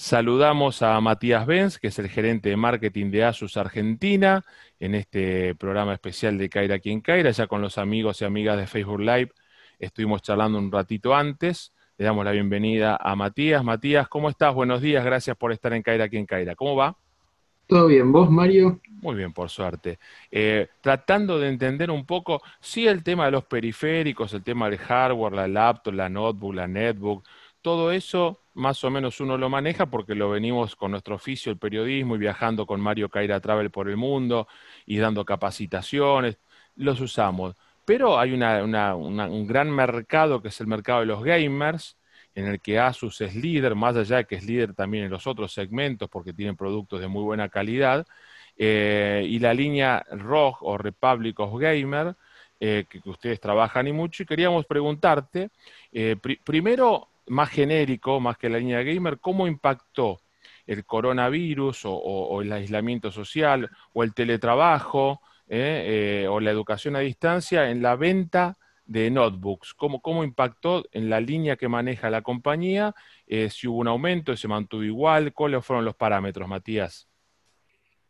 Saludamos a Matías Benz, que es el gerente de marketing de Asus Argentina, en este programa especial de Caira quien Caira, ya con los amigos y amigas de Facebook Live. Estuvimos charlando un ratito antes. Le damos la bienvenida a Matías. Matías, ¿cómo estás? Buenos días, gracias por estar en Caira quien Caira. ¿Cómo va? Todo bien, ¿vos, Mario? Muy bien, por suerte. Eh, tratando de entender un poco, sí, el tema de los periféricos, el tema del hardware, la laptop, la notebook, la netbook, todo eso más o menos uno lo maneja porque lo venimos con nuestro oficio, el periodismo, y viajando con Mario Caira Travel por el mundo y dando capacitaciones, los usamos. Pero hay un gran mercado que es el mercado de los gamers, en el que Asus es líder, más allá de que es líder también en los otros segmentos porque tienen productos de muy buena calidad, eh, y la línea ROG o Republic of Gamer, eh, que, ustedes trabajan y mucho, y queríamos preguntarte, eh, primero, más genérico, más que la línea gamer, ¿cómo impactó el coronavirus o, el aislamiento social o el teletrabajo eh, eh, o la educación a distancia en la venta de notebooks? ¿Cómo, cómo impactó en la línea que maneja la compañía? Eh, si hubo un aumento, se mantuvo igual, ¿cuáles fueron los parámetros, Matías?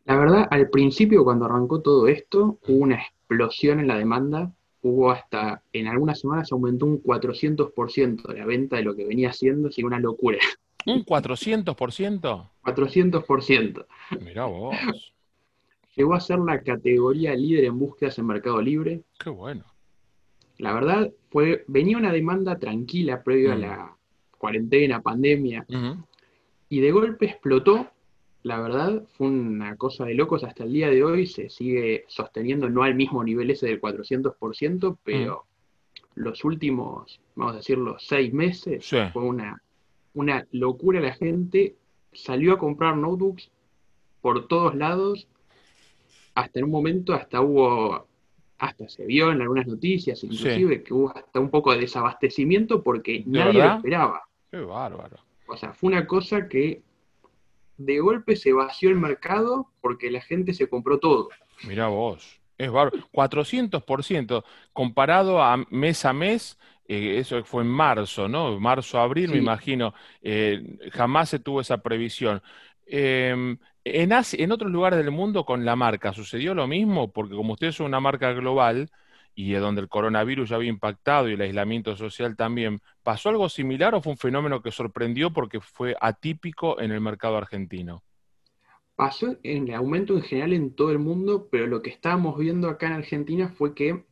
La verdad, al principio cuando arrancó todo esto, hubo una explosión en la demanda hubo hasta, en algunas semanas aumentó un 400% la venta de lo que venía haciendo, así una locura. ¿Un 400%? 400%. Mirá vos. Llegó a ser la categoría líder en búsquedas en Mercado Libre. Qué bueno. La verdad, fue, venía una demanda tranquila previo a mm. la cuarentena, pandemia, y de golpe explotó la verdad fue una cosa de locos hasta el día de hoy, se sigue sosteniendo no al mismo nivel ese del 400%, pero mm. los últimos, vamos a decir, los seis meses fue una, una locura. La gente salió a comprar notebooks por todos lados, hasta en un momento hasta hubo, hasta se vio en algunas noticias, inclusive, que hubo hasta un poco de desabastecimiento porque nadie lo esperaba. Qué bárbaro. O sea, fue una cosa que de golpe se vació el mercado porque la gente se compró todo. Mira vos, es bárbaro. 400% comparado a mes a mes, eh, eso fue en marzo, ¿no? Marzo, abril, me imagino, eh, jamás se tuvo esa previsión. Em, en, en otros lugares del mundo con la marca, ¿sucedió lo mismo? Porque como ustedes son una marca global, y donde el coronavirus ya había impactado y el aislamiento social también, ¿pasó algo similar o fue un fenómeno que sorprendió porque fue atípico en el mercado argentino? Pasó en el aumento en general en todo el mundo, pero lo que estábamos viendo acá en Argentina fue que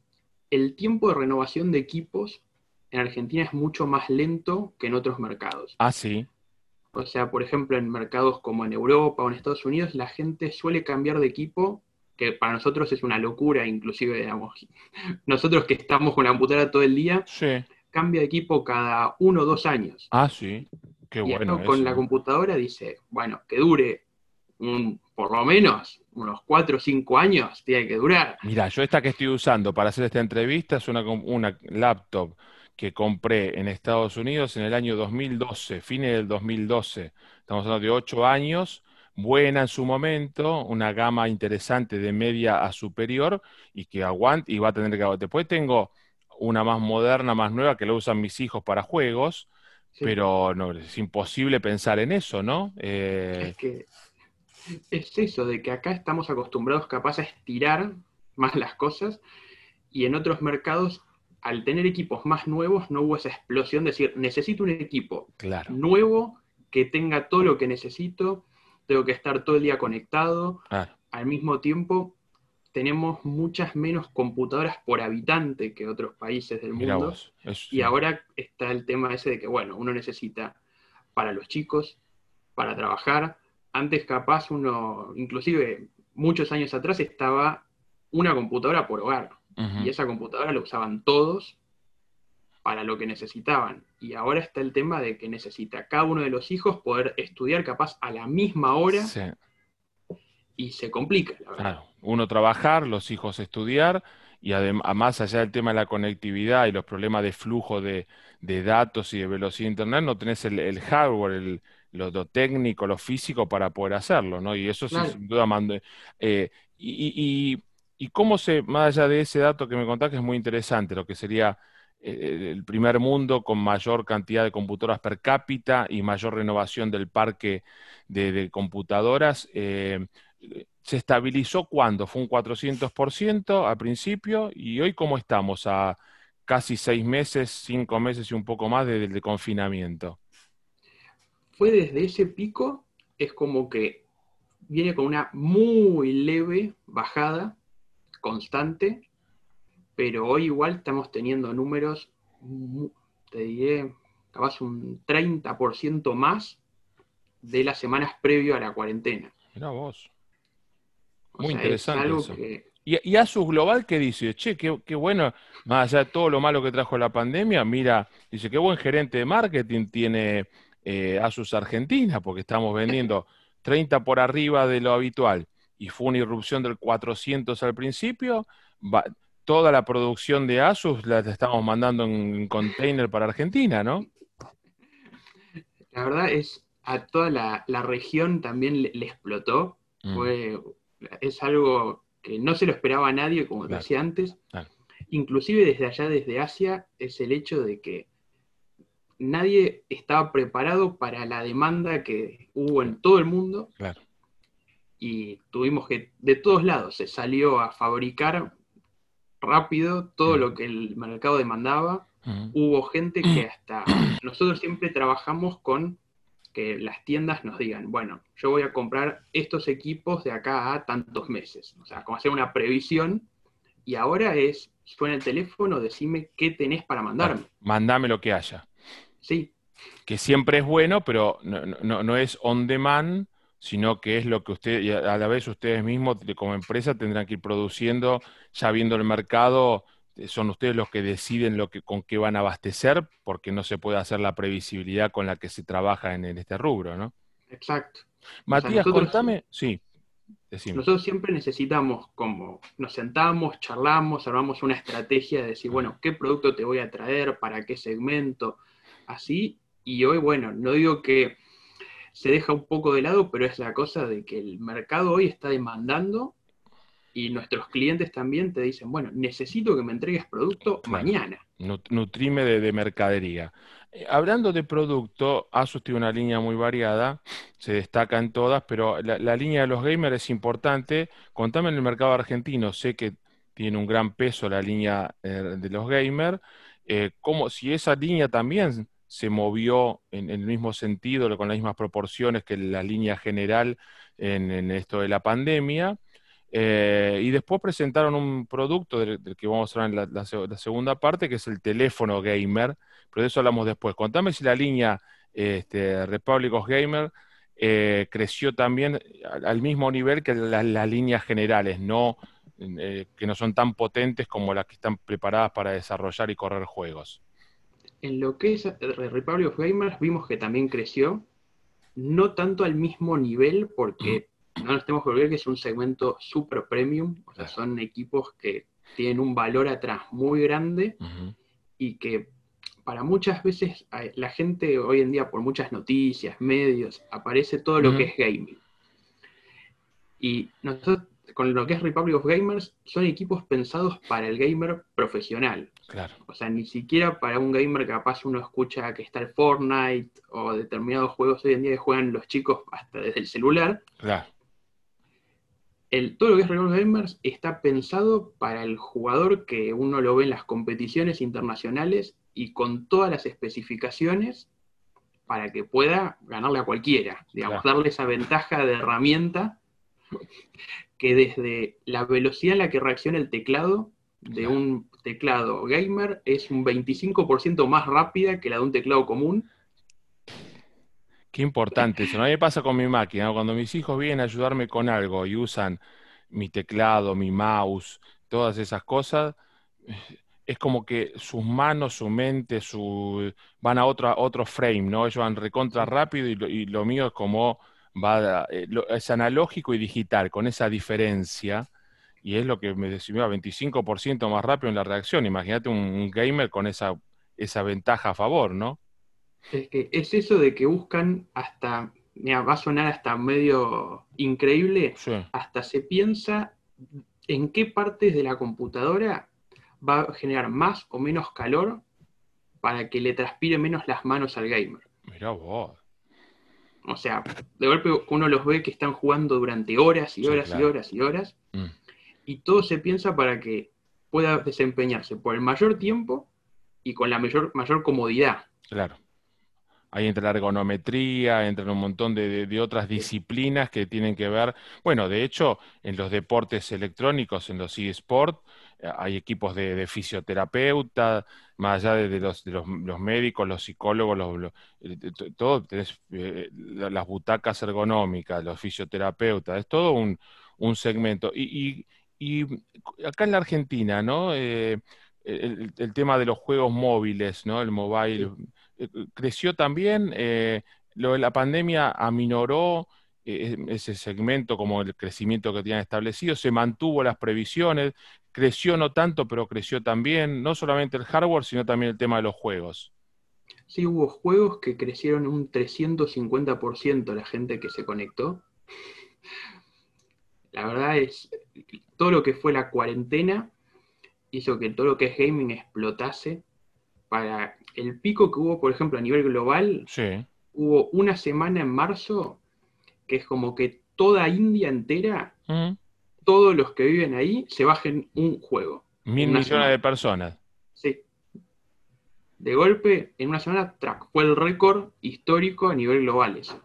el tiempo de renovación de equipos en Argentina es mucho más lento que en otros mercados. Ah, sí. O sea, por ejemplo, en mercados como en Europa o en Estados Unidos, la gente suele cambiar de equipo que para nosotros es una locura, inclusive, digamos, nosotros que estamos con la computadora todo el día, cambia de equipo cada uno o dos años. Ah, sí, qué bueno. con la computadora dice, bueno, que dure un, por lo menos unos cuatro o cinco años, tiene que durar. Mira, yo esta que estoy usando para hacer esta entrevista es una, una laptop que compré en Estados Unidos en el año 2012, fines del 2012. Estamos hablando de ocho años buena en su momento, una gama interesante de media a superior y que aguante y va a tener que Después tengo una más moderna, más nueva que la usan mis hijos para juegos, pero no, es imposible pensar en eso, ¿no? Eh, es que es eso, de que acá estamos acostumbrados capaz a estirar más las cosas y en otros mercados al tener equipos más nuevos no hubo esa explosión de decir, necesito un equipo nuevo que tenga todo lo que necesito tengo que estar todo el día conectado. Al mismo tiempo, tenemos muchas menos computadoras por habitante que otros países del mundo. Y ahora está el tema ese de que, bueno, uno necesita para los chicos, para trabajar. Antes capaz uno, inclusive muchos años atrás, estaba una computadora por hogar. Y esa computadora la usaban todos para lo que necesitaban. Y ahora está el tema de que necesita cada uno de los hijos poder estudiar capaz a la misma hora y se complica, la verdad. Claro, uno trabajar, los hijos estudiar y además allá del tema de la conectividad y los problemas de flujo de, datos y de velocidad de internet, no tenés el, hardware, el, lo, técnico, lo físico para poder hacerlo, ¿no? Y eso sí, sin duda mando. Eh, y, y, y, cómo se, más allá de ese dato que me contás, que es muy interesante, lo que sería el primer mundo con mayor cantidad de computadoras per cápita y mayor renovación del parque de, computadoras. Eh, ¿Se estabilizó cuándo? Fue un 400% al principio y hoy cómo estamos a casi seis meses, cinco meses y un poco más desde el confinamiento. Fue desde ese pico, es como que viene con una muy leve bajada constante, pero hoy igual estamos teniendo números, te diré, capaz un 30% más de las semanas previo a la cuarentena. Mira vos. Muy interesante. eso. ¿Y, Asus Global qué dice? Che, qué, bueno, más allá de todo lo malo que trajo la pandemia, mira, dice, qué buen gerente de marketing tiene eh, Asus Argentina, porque estamos vendiendo 30 por arriba de lo habitual y fue una irrupción del 400 al principio, toda la producción de Asus la estamos mandando en container para Argentina, ¿no? La verdad es, a toda la, región también le, explotó. Mm. Fue, es algo que no se lo esperaba a nadie, como decía antes. Inclusive desde allá, desde Asia, es el hecho de que nadie estaba preparado para la demanda que hubo en todo el mundo. Y tuvimos que, de todos lados, se salió a fabricar rápido todo lo que el mercado demandaba. Hubo gente que hasta, nosotros siempre trabajamos con que las tiendas nos digan, bueno, yo voy a comprar estos equipos de acá a tantos meses. O sea, como hacer una previsión. Y ahora es, suena el teléfono, decime qué tenés para mandarme. Mandame lo que haya. Sí. Que siempre es bueno, pero no, es on demand, sino que es lo que usted, y a la vez ustedes mismos como empresa tendrán que ir produciendo, ya viendo el mercado, eh, son ustedes los que deciden lo que, con qué van a abastecer, porque no se puede hacer la previsibilidad con la que se trabaja en, este rubro, ¿no? Exacto. Matías, contame, sí. Nosotros siempre necesitamos, como nos sentamos, charlamos, armamos una estrategia de decir, bueno, ¿qué producto te voy a traer? ¿Para qué segmento? así, y hoy, bueno, no digo que se deja un poco de lado, pero es la cosa de que el mercado hoy está demandando y nuestros clientes también te dicen, bueno, necesito que me entregues producto mañana. Nutrime de, mercadería. Eh, hablando de producto, Asus tiene una línea muy variada, se destaca en todas, pero la, línea de los gamers es importante. Contame en el mercado argentino, sé que tiene un gran peso la línea eh, de los gamers. Eh, si esa línea también se movió en, el mismo sentido, con las mismas proporciones que la línea general en, esto de la pandemia. Eh, y después presentaron un producto del, que vamos a hablar en la, segunda parte, que es el teléfono gamer, pero de eso hablamos después. Contame si la línea este, Republic of Gamer eh, creció también al, mismo nivel que las líneas generales, no, eh, que no son tan potentes como las que están preparadas para desarrollar y correr juegos en lo que es Republic of Gamers vimos que también creció, no tanto al mismo nivel, porque no nos tenemos que olvidar que es un segmento super premium, o sea, son equipos que tienen un valor atrás muy grande y que para muchas veces la gente hoy en día, por muchas noticias, medios, aparece todo lo que es gaming. Y nosotros con lo que es Republic of Gamers, son equipos pensados para el gamer profesional. Claro. O sea, ni siquiera para un gamer que capaz uno escucha que está el Fortnite o determinados juegos hoy en día que juegan los chicos hasta desde el celular. Claro. El, todo lo que es Republic of Gamers está pensado para el jugador que uno lo ve en las competiciones internacionales y con todas las especificaciones para que pueda ganarle a cualquiera, digamos, darle esa ventaja de herramienta que desde la velocidad en la que reacciona el teclado de un teclado gamer es un 25% más rápida que la de un teclado común. Qué importante eso. A mí me pasa con mi máquina. Cuando mis hijos vienen a ayudarme con algo y usan mi teclado, mi mouse, todas esas cosas, es como que sus manos, su mente, su van a otro, otro frame, ¿no? Ellos van recontra rápido y lo mío es como va eh, es analógico y digital, con esa diferencia, y es lo que me decía, 25% más rápido en la reacción. Imagínate un, gamer con esa, esa ventaja a favor, ¿no? Es que es eso de que buscan hasta, mira, va a sonar hasta medio increíble, hasta se piensa en qué partes de la computadora va a generar más o menos calor para que le transpire menos las manos al gamer. Mira vos. O sea, de golpe uno los ve que están jugando durante horas y Sí, horas claro. y horas y horas, Mm, y todo se piensa para que pueda desempeñarse por el mayor tiempo y con la mayor, mayor comodidad. claro. Ahí entra la ergonometría, entran un montón de, de- de otras disciplinas que tienen que ver. Bueno, de hecho, en los deportes electrónicos, en los eSport, eh, hay equipos de, de fisioterapeuta, más allá de, de los, de los, los médicos, los psicólogos, los, los- eh, todo, tenés, eh, la- las butacas ergonómicas, los fisioterapeutas, es todo un, un segmento. Y, y- y acá en la Argentina, ¿no? Eh, el, el tema de los juegos móviles, ¿no? El mobile, eh, creció también, eh, lo de la pandemia aminoró eh, ese segmento como el crecimiento que tenían establecido, se mantuvo las previsiones, creció no tanto, pero creció también, no solamente el hardware, sino también el tema de los juegos. Sí, hubo juegos que crecieron un 350% la gente que se conectó. La verdad es, todo lo que fue la cuarentena hizo que todo lo que es gaming explotase. Para el pico que hubo, por ejemplo, a nivel global, Sí, hubo una semana en marzo que es como que toda India entera, Mm. Todos los que viven ahí, se bajen un juego. mil millones semana. de personas. Sí. De golpe, en una semana, track, fue el récord histórico a nivel global eso.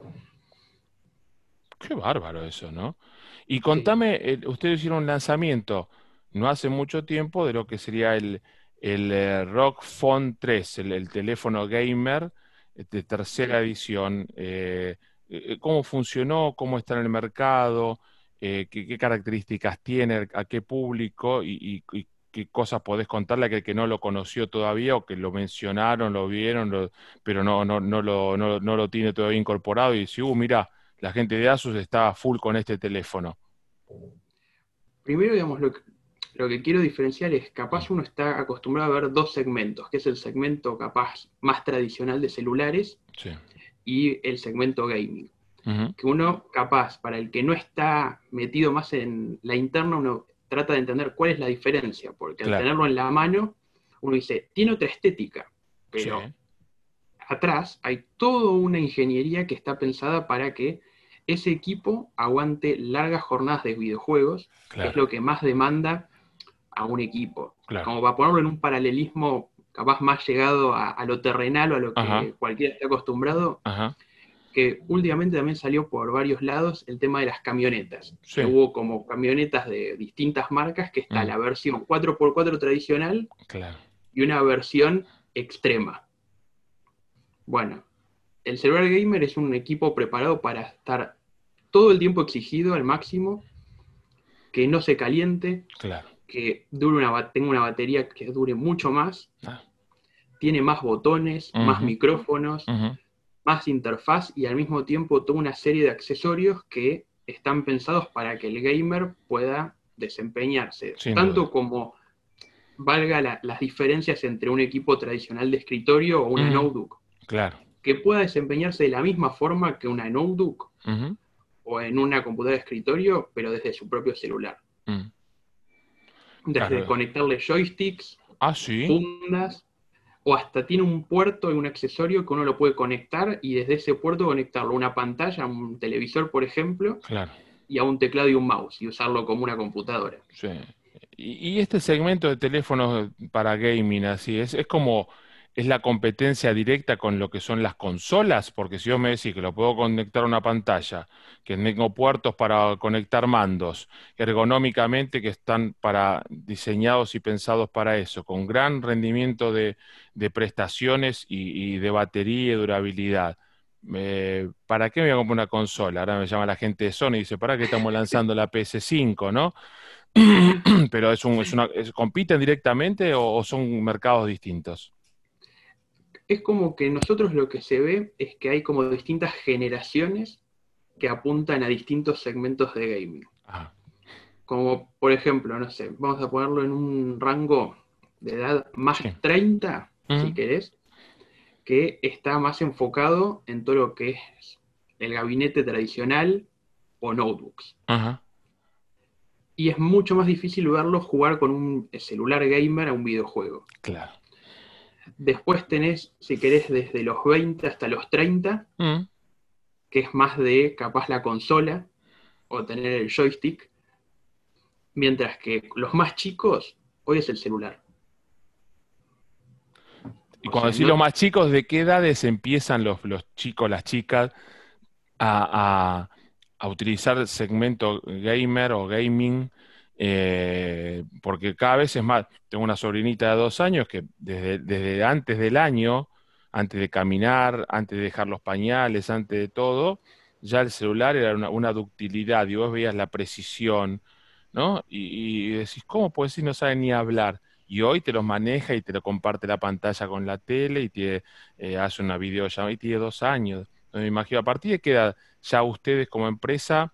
Qué bárbaro eso, ¿no? Y contame, eh, ustedes hicieron un lanzamiento no hace mucho tiempo de lo que sería el, el eh, ROG Phone 3, el, el teléfono gamer de tercera edición. Eh, eh, ¿cómo funcionó? ¿Cómo está en el mercado? Eh, ¿qué, qué características tiene? ¿A qué público? Y, y- y qué cosas podés contarle a aquel que no lo conoció todavía o que lo mencionaron, lo vieron, lo- pero no, no, no, lo, no, no lo tiene todavía incorporado y dice, uh, mira, la gente de Asus está full con este teléfono. Primero, digamos, lo que, lo que quiero diferenciar es, capaz uno está acostumbrado a ver dos segmentos, que es el segmento capaz más tradicional de celulares Sí. y el segmento gaming. Que uno, capaz, para el que no está metido más en la interna, uno trata de entender cuál es la diferencia, porque al tenerlo en la mano, uno dice, tiene otra estética, pero sí, atrás hay toda una ingeniería que está pensada para que ese equipo aguante largas jornadas de videojuegos, que es lo que más demanda a un equipo. claro. Como para ponerlo en un paralelismo capaz más llegado a, a lo terrenal o a lo que Ajá. cualquiera está acostumbrado, Ajá, que últimamente también salió por varios lados el tema de las camionetas. Sí. Hubo como camionetas de distintas marcas, que está Mm. la versión 4x4 tradicional claro. y una versión extrema. Bueno, el celular gamer es un equipo preparado para estar todo el tiempo exigido al máximo, que no se caliente, Claro. que dure una, tenga una batería que dure mucho más, Ah, tiene más botones, más micrófonos, más interfaz y al mismo tiempo toda una serie de accesorios que están pensados para que el gamer pueda desempeñarse, Sin tanto duda. como valga la- las diferencias entre un equipo tradicional de escritorio o una Ujú. notebook, Claro. que pueda desempeñarse de la misma forma que una notebook Ujú, o en una computadora de escritorio, pero desde su propio celular. mm. Desde Claro. conectarle joysticks, Ah, sí. fundas, o hasta tiene un puerto y un accesorio que uno lo puede conectar y desde ese puerto conectarlo a una pantalla, a un televisor, por ejemplo, Claro. y a un teclado y un mouse y usarlo como una computadora. Sí. Y, y este segmento de teléfonos para gaming, así, es, es como, es la competencia directa con lo que son las consolas, porque si vos me decís que lo puedo conectar a una pantalla, que tengo puertos para conectar mandos, ergonómicamente que están para, diseñados y pensados para eso, con gran rendimiento de, de prestaciones y, y de batería y durabilidad. Eh, ¿para qué me voy a comprar una consola? Ahora me llama la gente de Sony y dice, ¿para qué estamos lanzando la PS5, no? Pero es un, es una, es- ¿compiten directamente o, o son mercados distintos? Es como que nosotros lo que se ve es que hay como distintas generaciones que apuntan a distintos segmentos de gaming. Ah, Como por ejemplo, no sé, vamos a ponerlo en un rango de edad más Sí. 30, si querés, que está más enfocado en todo lo que es el gabinete tradicional o notebooks. ajá, Y es mucho más difícil verlo jugar con un celular gamer a un videojuego. claro. Después tenés, si querés, desde los 20 hasta los 30, Mm. que es más de capaz la consola o tener el joystick, mientras que los más chicos, hoy es el celular. Y O cuando sea, decís no- los más chicos, ¿de qué edades empiezan los, los chicos, las chicas a, a- a utilizar el segmento gamer o gaming? Eh, porque cada vez es más. Tengo una sobrinita de dos años que desde, desde antes del año, antes de caminar, antes de dejar los pañales, antes de todo, ya el celular era una, ductilidad y vos veías la precisión, ¿no? Y, y decís, ¿cómo puede ser? No sabe ni hablar. Y hoy te los maneja y te lo comparte la pantalla con la tele y te eh, hace una videollamada y tiene dos años. Entonces, me imagino, a partir de qué edad ya ustedes como empresa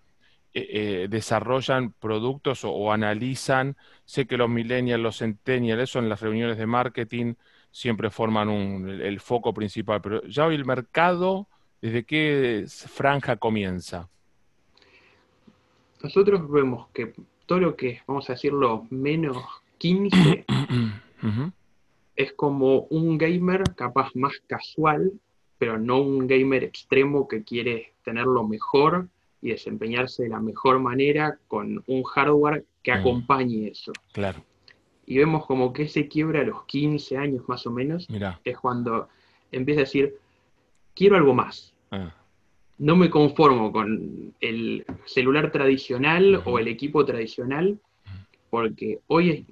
eh, desarrollan productos o, o analizan, sé que los millennials, los centennials, eso en las reuniones de marketing siempre forman un- el, el foco principal, pero ya hoy el mercado, ¿desde qué franja comienza? Nosotros vemos que todo lo que es, vamos a decirlo, menos 15 Ujú, es como un gamer capaz más casual, pero no un gamer extremo que quiere tenerlo mejor y desempeñarse de la mejor manera con un hardware que Mm. acompañe eso. Claro, Y vemos como que se quiebra a los 15 años más o menos, mira. es cuando empieza a decir, quiero algo más. Ah, No me conformo con el celular tradicional o el equipo tradicional, porque hoy es-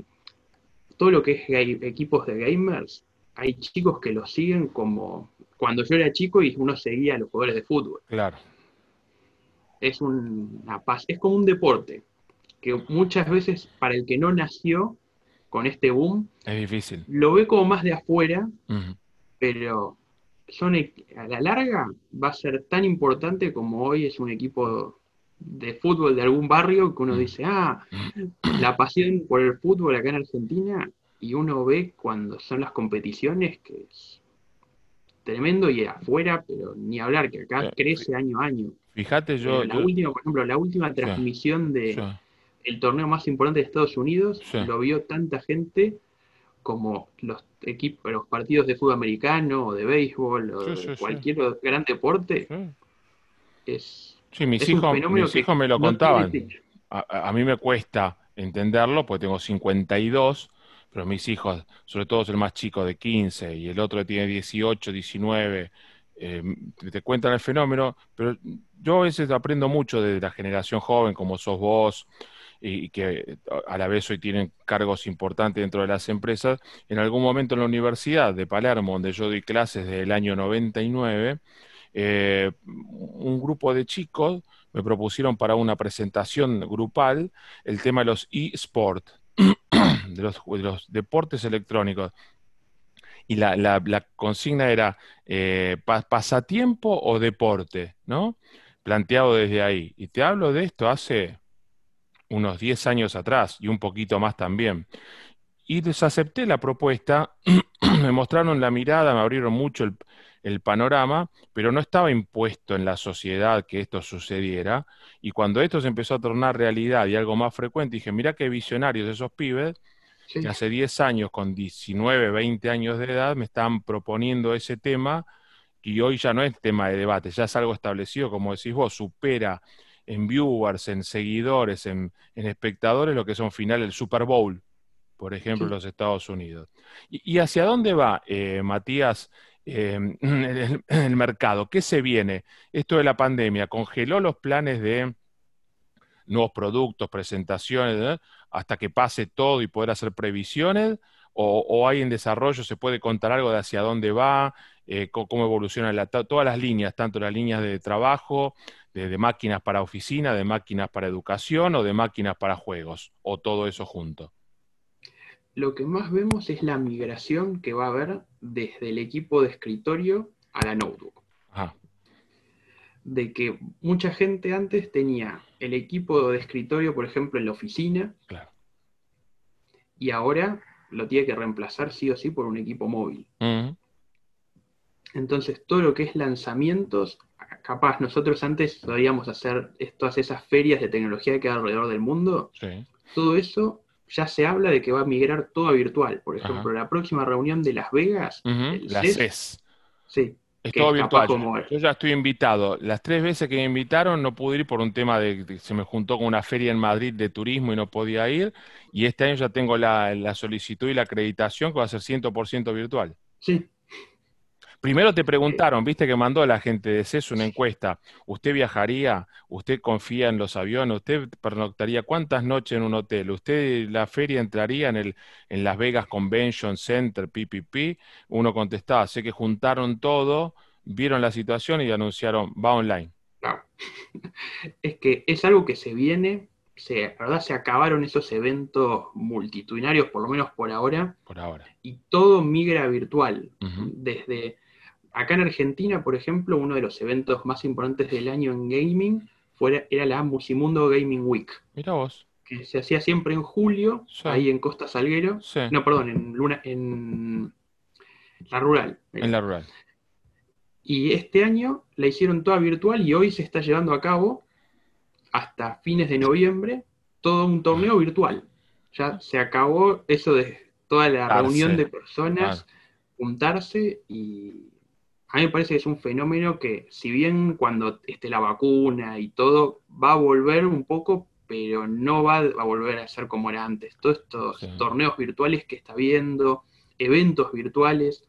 todo lo que es equipos de gamers, hay chicos que lo siguen como cuando yo era chico y uno seguía a los jugadores de fútbol. claro. Es un- una paz, es como un deporte, que muchas veces para el que no nació con este boom, Es difícil. lo ve como más de afuera, pero son e- a la larga va a ser tan importante como hoy es un equipo de fútbol de algún barrio que uno dice, ah, la pasión por el fútbol acá en Argentina, y uno ve cuando son las competiciones que es tremendo y afuera, pero ni hablar, que acá Eh, crece año a año. Fíjate, yo, la yo- última, por ejemplo, la última transmisión de yo- el torneo más importante de Estados Unidos Sí. lo vio tanta gente como los equipos, los partidos de fútbol americano o de béisbol o Sí, de sí, sí. cualquier gran deporte. sí. Es, Sí, mis es hijos, mis hijos me lo no contaban. A, a- mí me cuesta entenderlo porque tengo 52, pero mis hijos, sobre todo el más chico de 15 y el otro que tiene 18, 19, eh, te, cuentan el fenómeno, pero yo a veces aprendo mucho de la generación joven, como sos vos, y, que a la vez hoy tienen cargos importantes dentro de las empresas. En algún momento en la Universidad de Palermo, donde yo doy clases desde el año 99, eh, un grupo de chicos me propusieron para una presentación grupal el tema de los e-sport, de de los deportes electrónicos. Y la, consigna era eh, pa- pasatiempo o deporte, ¿no? Planteado desde ahí. Y te hablo de esto hace unos 10 años atrás y un poquito más también. Y les acepté la propuesta, me mostraron la mirada, me abrieron mucho el, el panorama, pero no estaba impuesto en la sociedad que esto sucediera. Y cuando esto se empezó a tornar realidad y algo más frecuente, dije, mirá qué visionarios esos pibes, Sí. que hace 10 años, con 19, 20 años de edad, me estaban proponiendo ese tema y hoy ya no es tema de debate, ya es algo establecido, como decís vos, supera en viewers, en seguidores, en, en espectadores lo que son final el Super Bowl, por ejemplo, en los Estados Unidos. ¿Y, y hacia dónde va, eh, Matías, eh, el, el mercado? ¿Qué se viene? Esto de la pandemia congeló los planes de nuevos productos, presentaciones, ¿eh? Hasta que pase todo y poder hacer previsiones? ¿O, o hay en desarrollo, se puede contar algo de hacia dónde va, eh, cómo, evolucionan la- to- todas las líneas, tanto las líneas de trabajo, de, de máquinas para oficina, de máquinas para educación o de máquinas para juegos, o todo eso junto? Lo que más vemos es la migración que va a haber desde el equipo de escritorio a la notebook. Ajá, De que mucha gente antes tenía el equipo de escritorio, por ejemplo, en la oficina, claro. y ahora lo tiene que reemplazar sí o sí por un equipo móvil. Entonces, todo lo que es lanzamientos, capaz nosotros antes podíamos hacer todas esas ferias de tecnología que hay alrededor del mundo, sí. todo eso ya se habla de que va a migrar todo a virtual. Por ejemplo, la próxima reunión de Las Vegas, la CES, sí, es todo virtual. Yo ya estoy invitado. Las tres veces que me invitaron no pude ir por un tema de que se me juntó con una feria en Madrid de turismo y no podía ir. Y este año ya tengo la, la solicitud y la acreditación que va a ser 100% virtual. Sí, Primero te preguntaron, viste que mandó la gente de CES una encuesta. ¿Usted viajaría? ¿Usted confía en los aviones? ¿Usted pernoctaría cuántas noches en un hotel? ¿Usted la feria entraría en, el, en Las Vegas Convention Center, PPP? Uno contestaba, sé que juntaron todo, vieron la situación y anunciaron, va online. Es que es algo que se viene, se, ¿verdad? Se acabaron esos eventos multitudinarios, por lo menos por ahora. Por ahora. Y todo migra virtual. Desde Acá en Argentina, por ejemplo, uno de los eventos más importantes del año en gaming fue, era la Musimundo Gaming Week. Mira vos. Que se hacía siempre en julio, ahí en Costa Salguero. No, perdón, en Luna, en la rural. En la rural. Y este año la hicieron toda virtual y hoy se está llevando a cabo hasta fines de noviembre todo un torneo virtual. Ya se acabó eso de toda la reunión de personas, juntarse y a mí me parece que es un fenómeno que, si bien cuando esté la vacuna y todo, va a volver un poco, pero no va a volver a ser como era antes. Todos estos torneos virtuales que está viendo, eventos virtuales.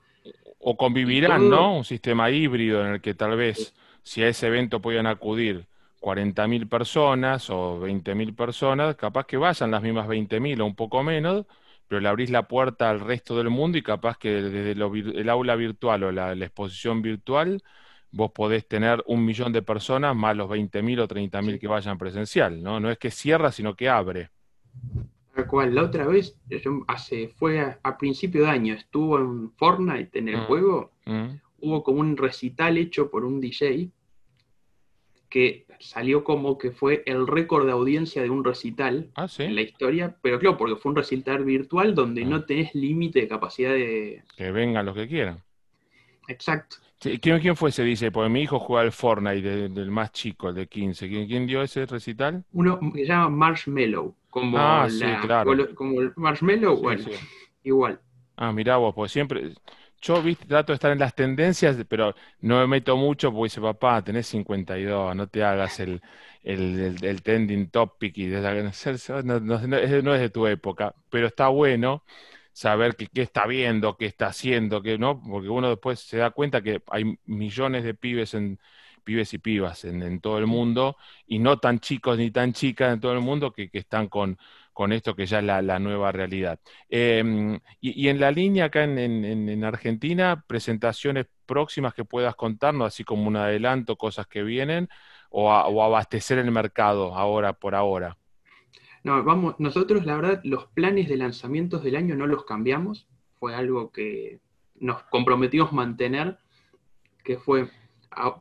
O convivirán, ¿no? Un sistema híbrido en el que tal vez, si a ese evento puedan acudir 40.000 personas o 20.000 personas, capaz que vayan las mismas 20.000 o un poco menos, pero le abrís la puerta al resto del mundo y capaz que desde el aula virtual o la, exposición virtual vos podés tener un millón de personas más los 20.000 o 30.000 que vayan presencial, ¿no? No es que cierra, sino que abre. Tal cual, la otra vez, hace, fue a, principio de año, estuvo en Fortnite en el mm. juego, mm. hubo como un recital hecho por un DJ que salió como que fue el récord de audiencia de un recital ah, en la historia, pero claro, porque fue un recital virtual donde no ah. tenés límite de capacidad de... Que vengan los que quieran. Exacto. ¿quién, fue ese? Dice, porque mi hijo juega al Fortnite, del más chico, el de 15. ¿Quién, dio ese recital? Uno que se llama Marshmallow. Como, ah, como el Marshmallow, bueno, igual. Ah, mirá vos, pues siempre, yo, viste, trato de estar en las tendencias, pero no me meto mucho porque dice, papá, tenés 52, no te hagas el, el, el, trending topic y no, es de tu época, pero está bueno saber qué está viendo, qué está haciendo, qué no, porque uno después se da cuenta que hay millones de pibes en pibes y pibas en, todo el mundo y no tan chicos ni tan chicas en todo el mundo que, que están con, con esto que ya es la, nueva realidad. Em, y, en la línea acá en, Argentina, presentaciones próximas que puedas contarnos, así como un adelanto, cosas que vienen, o, abastecer el mercado ahora por ahora. No, vamos, nosotros la verdad los planes de lanzamientos del año no los cambiamos, fue algo que nos comprometimos mantener, que fue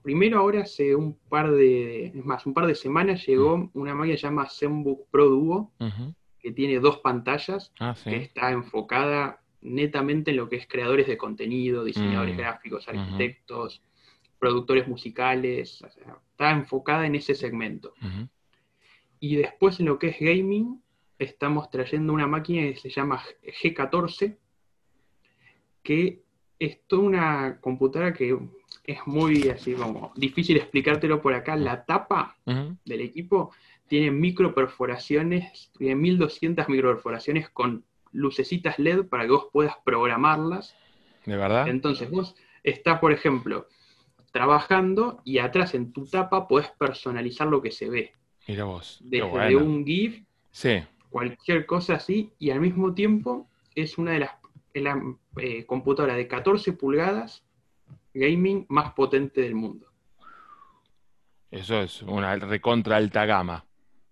primero ahora hace un par de, es más, un par de semanas llegó mm. una máquina llamada ZenBook Pro Duo, que tiene dos pantallas, ah, que está enfocada netamente en lo que es creadores de contenido, diseñadores mm. gráficos, arquitectos, productores musicales, está enfocada en ese segmento. Y después en lo que es gaming, estamos trayendo una máquina que se llama G14, que es toda una computadora que es muy así como difícil explicártelo por acá. La tapa del equipo tiene micro perforaciones, tiene 1200 micro perforaciones con lucecitas LED para que vos puedas programarlas. ¿De verdad? Entonces vos estás, por ejemplo, trabajando y atrás en tu tapa podés personalizar lo que se ve. Mira vos. Desde un GIF, sí. cualquier cosa así, y al mismo tiempo es una de las la, eh, computadora de 14 pulgadas gaming más potente del mundo. Eso es una recontra alta gama.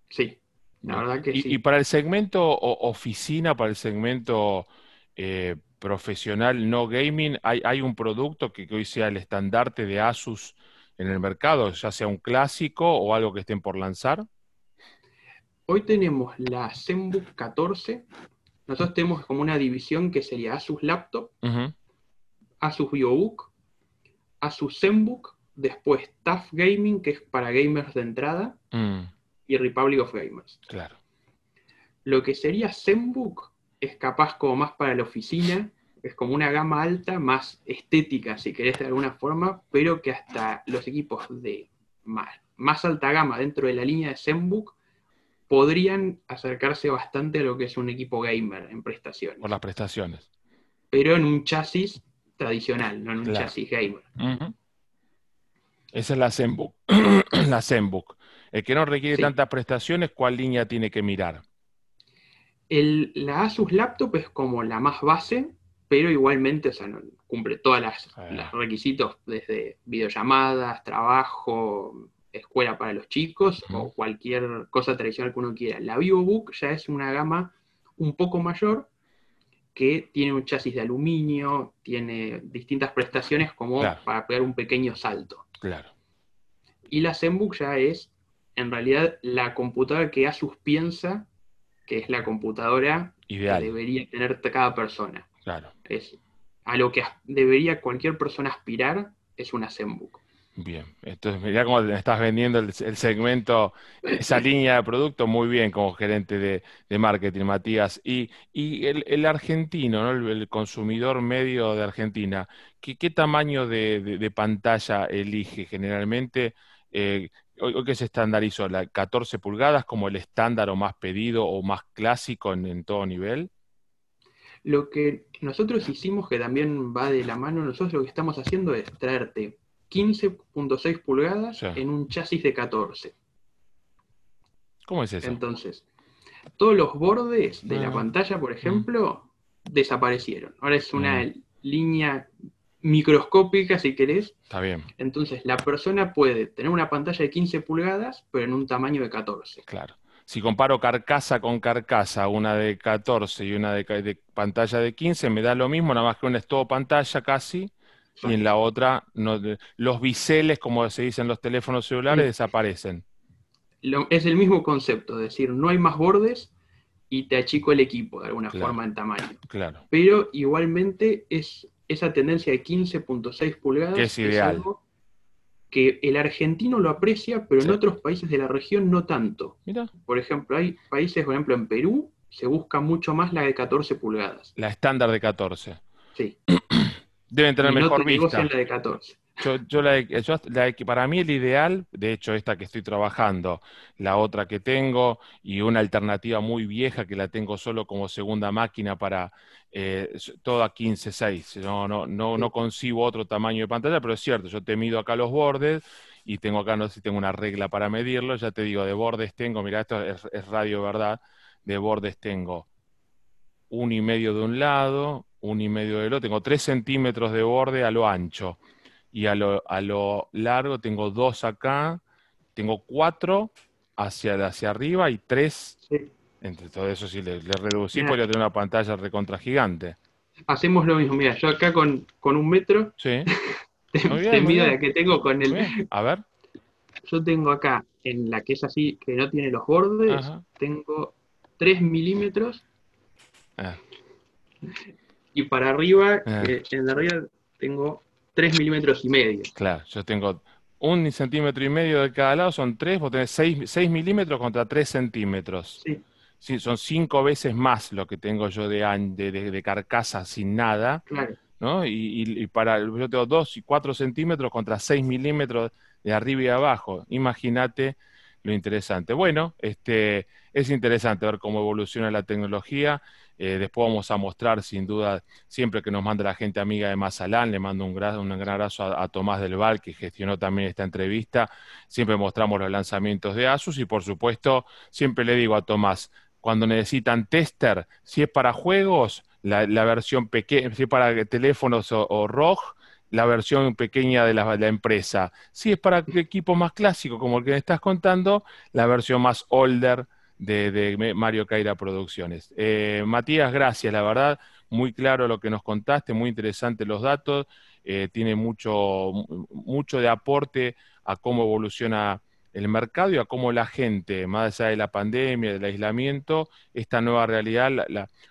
Sí, la verdad que y, sí. Y para el segmento oficina, para el segmento eh, profesional no gaming, ¿hay, un producto que, hoy sea el estandarte de Asus en el mercado, ya sea un clásico o algo que estén por lanzar? Hoy tenemos la ZenBook 14. Nosotros tenemos como una división que sería Asus Laptop, Asus VivoBook, Asus ZenBook, después TAF Gaming, que es para gamers de entrada, mm y Republic of Gamers. Claro. Lo que sería ZenBook es capaz como más para la oficina, es como una gama alta, más estética, si querés de alguna forma, pero que hasta los equipos de más, más alta gama dentro de la línea de ZenBook podrían acercarse bastante a lo que es un equipo gamer en prestaciones. Por las prestaciones. Pero en un chasis tradicional, no en un chasis gamer. Esa es la ZenBook. la ZenBook. El que no requiere tantas prestaciones, ¿cuál línea tiene que mirar? la Asus Laptop es como la más base, pero igualmente cumple todos ah. los requisitos desde videollamadas, trabajo, escuela para los chicos o cualquier cosa tradicional que uno quiera. La VivoBook ya es una gama un poco mayor que tiene un chasis de aluminio, tiene distintas prestaciones como para pegar un pequeño salto. Claro. Y la ZenBook ya es, en realidad, la computadora que Asus piensa que es la computadora Ideal. que debería tener cada persona. Claro. Es, a lo que debería cualquier persona aspirar es una ZenBook. Bien, entonces mira cómo estás vendiendo el, segmento, esa línea de producto muy bien como gerente de, marketing, Matías. Y, el, argentino, ¿no? el, consumidor medio de Argentina, ¿qué, tamaño de, pantalla elige generalmente? Eh, hoy, que se estandarizó, ¿la 14 pulgadas como el estándar o más pedido o más clásico en todo nivel? Lo que nosotros hicimos, que también va de la mano, nosotros lo que estamos haciendo es traerte 15.6 pulgadas en un chasis de 14. ¿Cómo es eso? Entonces, todos los bordes de la ah. pantalla, por ejemplo, desaparecieron. Ahora es una mm. línea microscópica, si querés. Está bien. Entonces, la persona puede tener una pantalla de 15 pulgadas, pero en un tamaño de 14. Claro si comparo carcasa con carcasa, una de 14 y una de, pantalla de 15, me da lo mismo, nada más que una es todo pantalla casi, y en la otra no, los biseles, como se dice en los teléfonos celulares, desaparecen. es el mismo concepto, es decir, no hay más bordes y te achico el equipo de alguna forma en tamaño. Claro. Pero igualmente es esa tendencia de 15.6 pulgadas. Que es ideal que el argentino lo aprecia, pero en otros países de la región no tanto. Por ejemplo, hay países, por ejemplo, en Perú se busca mucho más la de 14 pulgadas. La estándar de 14. Sí. Deben tener mejor vista. la de 14. Yo, la, para mí el ideal, de hecho esta que estoy trabajando, la otra que tengo y una alternativa muy vieja que la tengo solo como segunda máquina para eh, toda 15.6. No, no, no, no concibo otro tamaño de pantalla, pero es cierto, yo te mido acá los bordes y tengo acá, no sé si tengo una regla para medirlo, ya te digo, de bordes tengo, mira, esto es, es radio, ¿verdad? De bordes tengo un y medio de un lado, un y medio del otro, tengo tres centímetros de borde a lo ancho y a lo, a lo largo tengo dos acá, tengo cuatro hacia, hacia arriba y tres. Entre todo eso, si le, le reducí, podría tener una pantalla recontra gigante. Hacemos lo mismo, mira, yo acá con, un metro. Sí. te, mido la que tengo con el. A ver. Yo tengo acá, en la que es así, que no tiene los bordes, tengo 3 milímetros. Ah. Y para arriba, ah. en la arriba tengo 3 milímetros y medio. Claro, yo tengo un centímetro y medio de cada lado, son 3, vos tenés 6, milímetros contra 3 centímetros. Sí. sí. son 5 veces más lo que tengo yo de, de, de, carcasa sin nada. Claro. ¿no? Y, y, para, yo tengo 2 y 4 centímetros contra 6 milímetros de arriba y abajo. Imagínate lo interesante. Bueno, este, es interesante ver cómo evoluciona la tecnología. Eh, después vamos a mostrar, sin duda, siempre que nos manda la gente amiga de Mazalán, le mando un gran, un gran abrazo a, Tomás del Val, que gestionó también esta entrevista. Siempre mostramos los lanzamientos de Asus y, por supuesto, siempre le digo a Tomás, cuando necesitan tester, si es para juegos, la, versión pequeña, si es para teléfonos o, ROG, la versión pequeña de la, la, empresa. Si es para equipos más clásicos, como el que me estás contando, la versión más older de, Mario Caira Producciones. Eh, Matías, gracias, la verdad, muy claro lo que nos contaste, muy interesante los datos, eh, tiene mucho, mucho de aporte a cómo evoluciona el mercado y a cómo la gente, más allá de la pandemia, del aislamiento, esta nueva realidad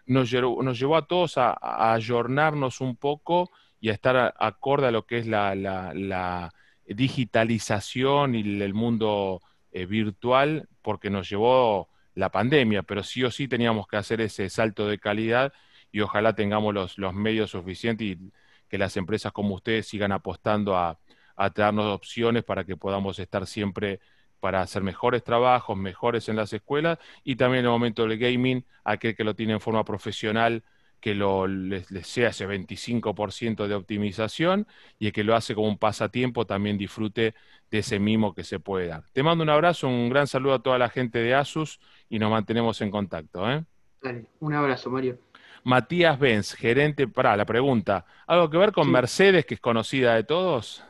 nos, llevó, nos, llevó, a todos a, a, ayornarnos un poco y a estar acorde a lo que es la, digitalización y el mundo eh, virtual, porque nos llevó la pandemia, pero sí o sí teníamos que hacer ese salto de calidad y ojalá tengamos los, los medios suficientes y que las empresas como ustedes sigan apostando a, a darnos opciones para que podamos estar siempre para hacer mejores trabajos, mejores en las escuelas y también en el momento del gaming, aquel que lo tiene en forma profesional, que lo, les, sea ese 25% de optimización y el que lo hace como un pasatiempo también disfrute de ese mimo que se puede dar. Te mando un abrazo, un gran saludo a toda la gente de Asus y nos mantenemos en contacto. ¿eh? Dale, un abrazo, Mario. Matías Benz, gerente, para la pregunta, ¿algo que ver con Mercedes, que es conocida de todos?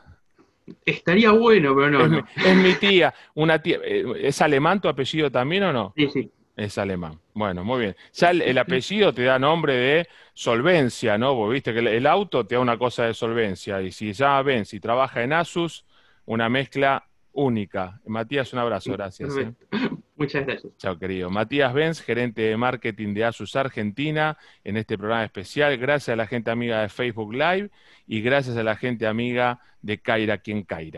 Estaría bueno, pero no. Es, no. Mi, es mi tía, una tía. Eh, ¿Es alemán tu apellido también o no? Sí, sí. Es alemán. Bueno, muy bien. Ya el, el apellido te da nombre de solvencia, ¿no? Porque viste que el, el, auto te da una cosa de solvencia. Y si ya ven, si trabaja en Asus, una mezcla única. Matías, un abrazo, gracias. ¿eh? Muchas gracias. Chao, querido. Matías Benz, gerente de marketing de Asus Argentina, en este programa especial. Gracias a la gente amiga de Facebook Live y gracias a la gente amiga de Caira quien Caira.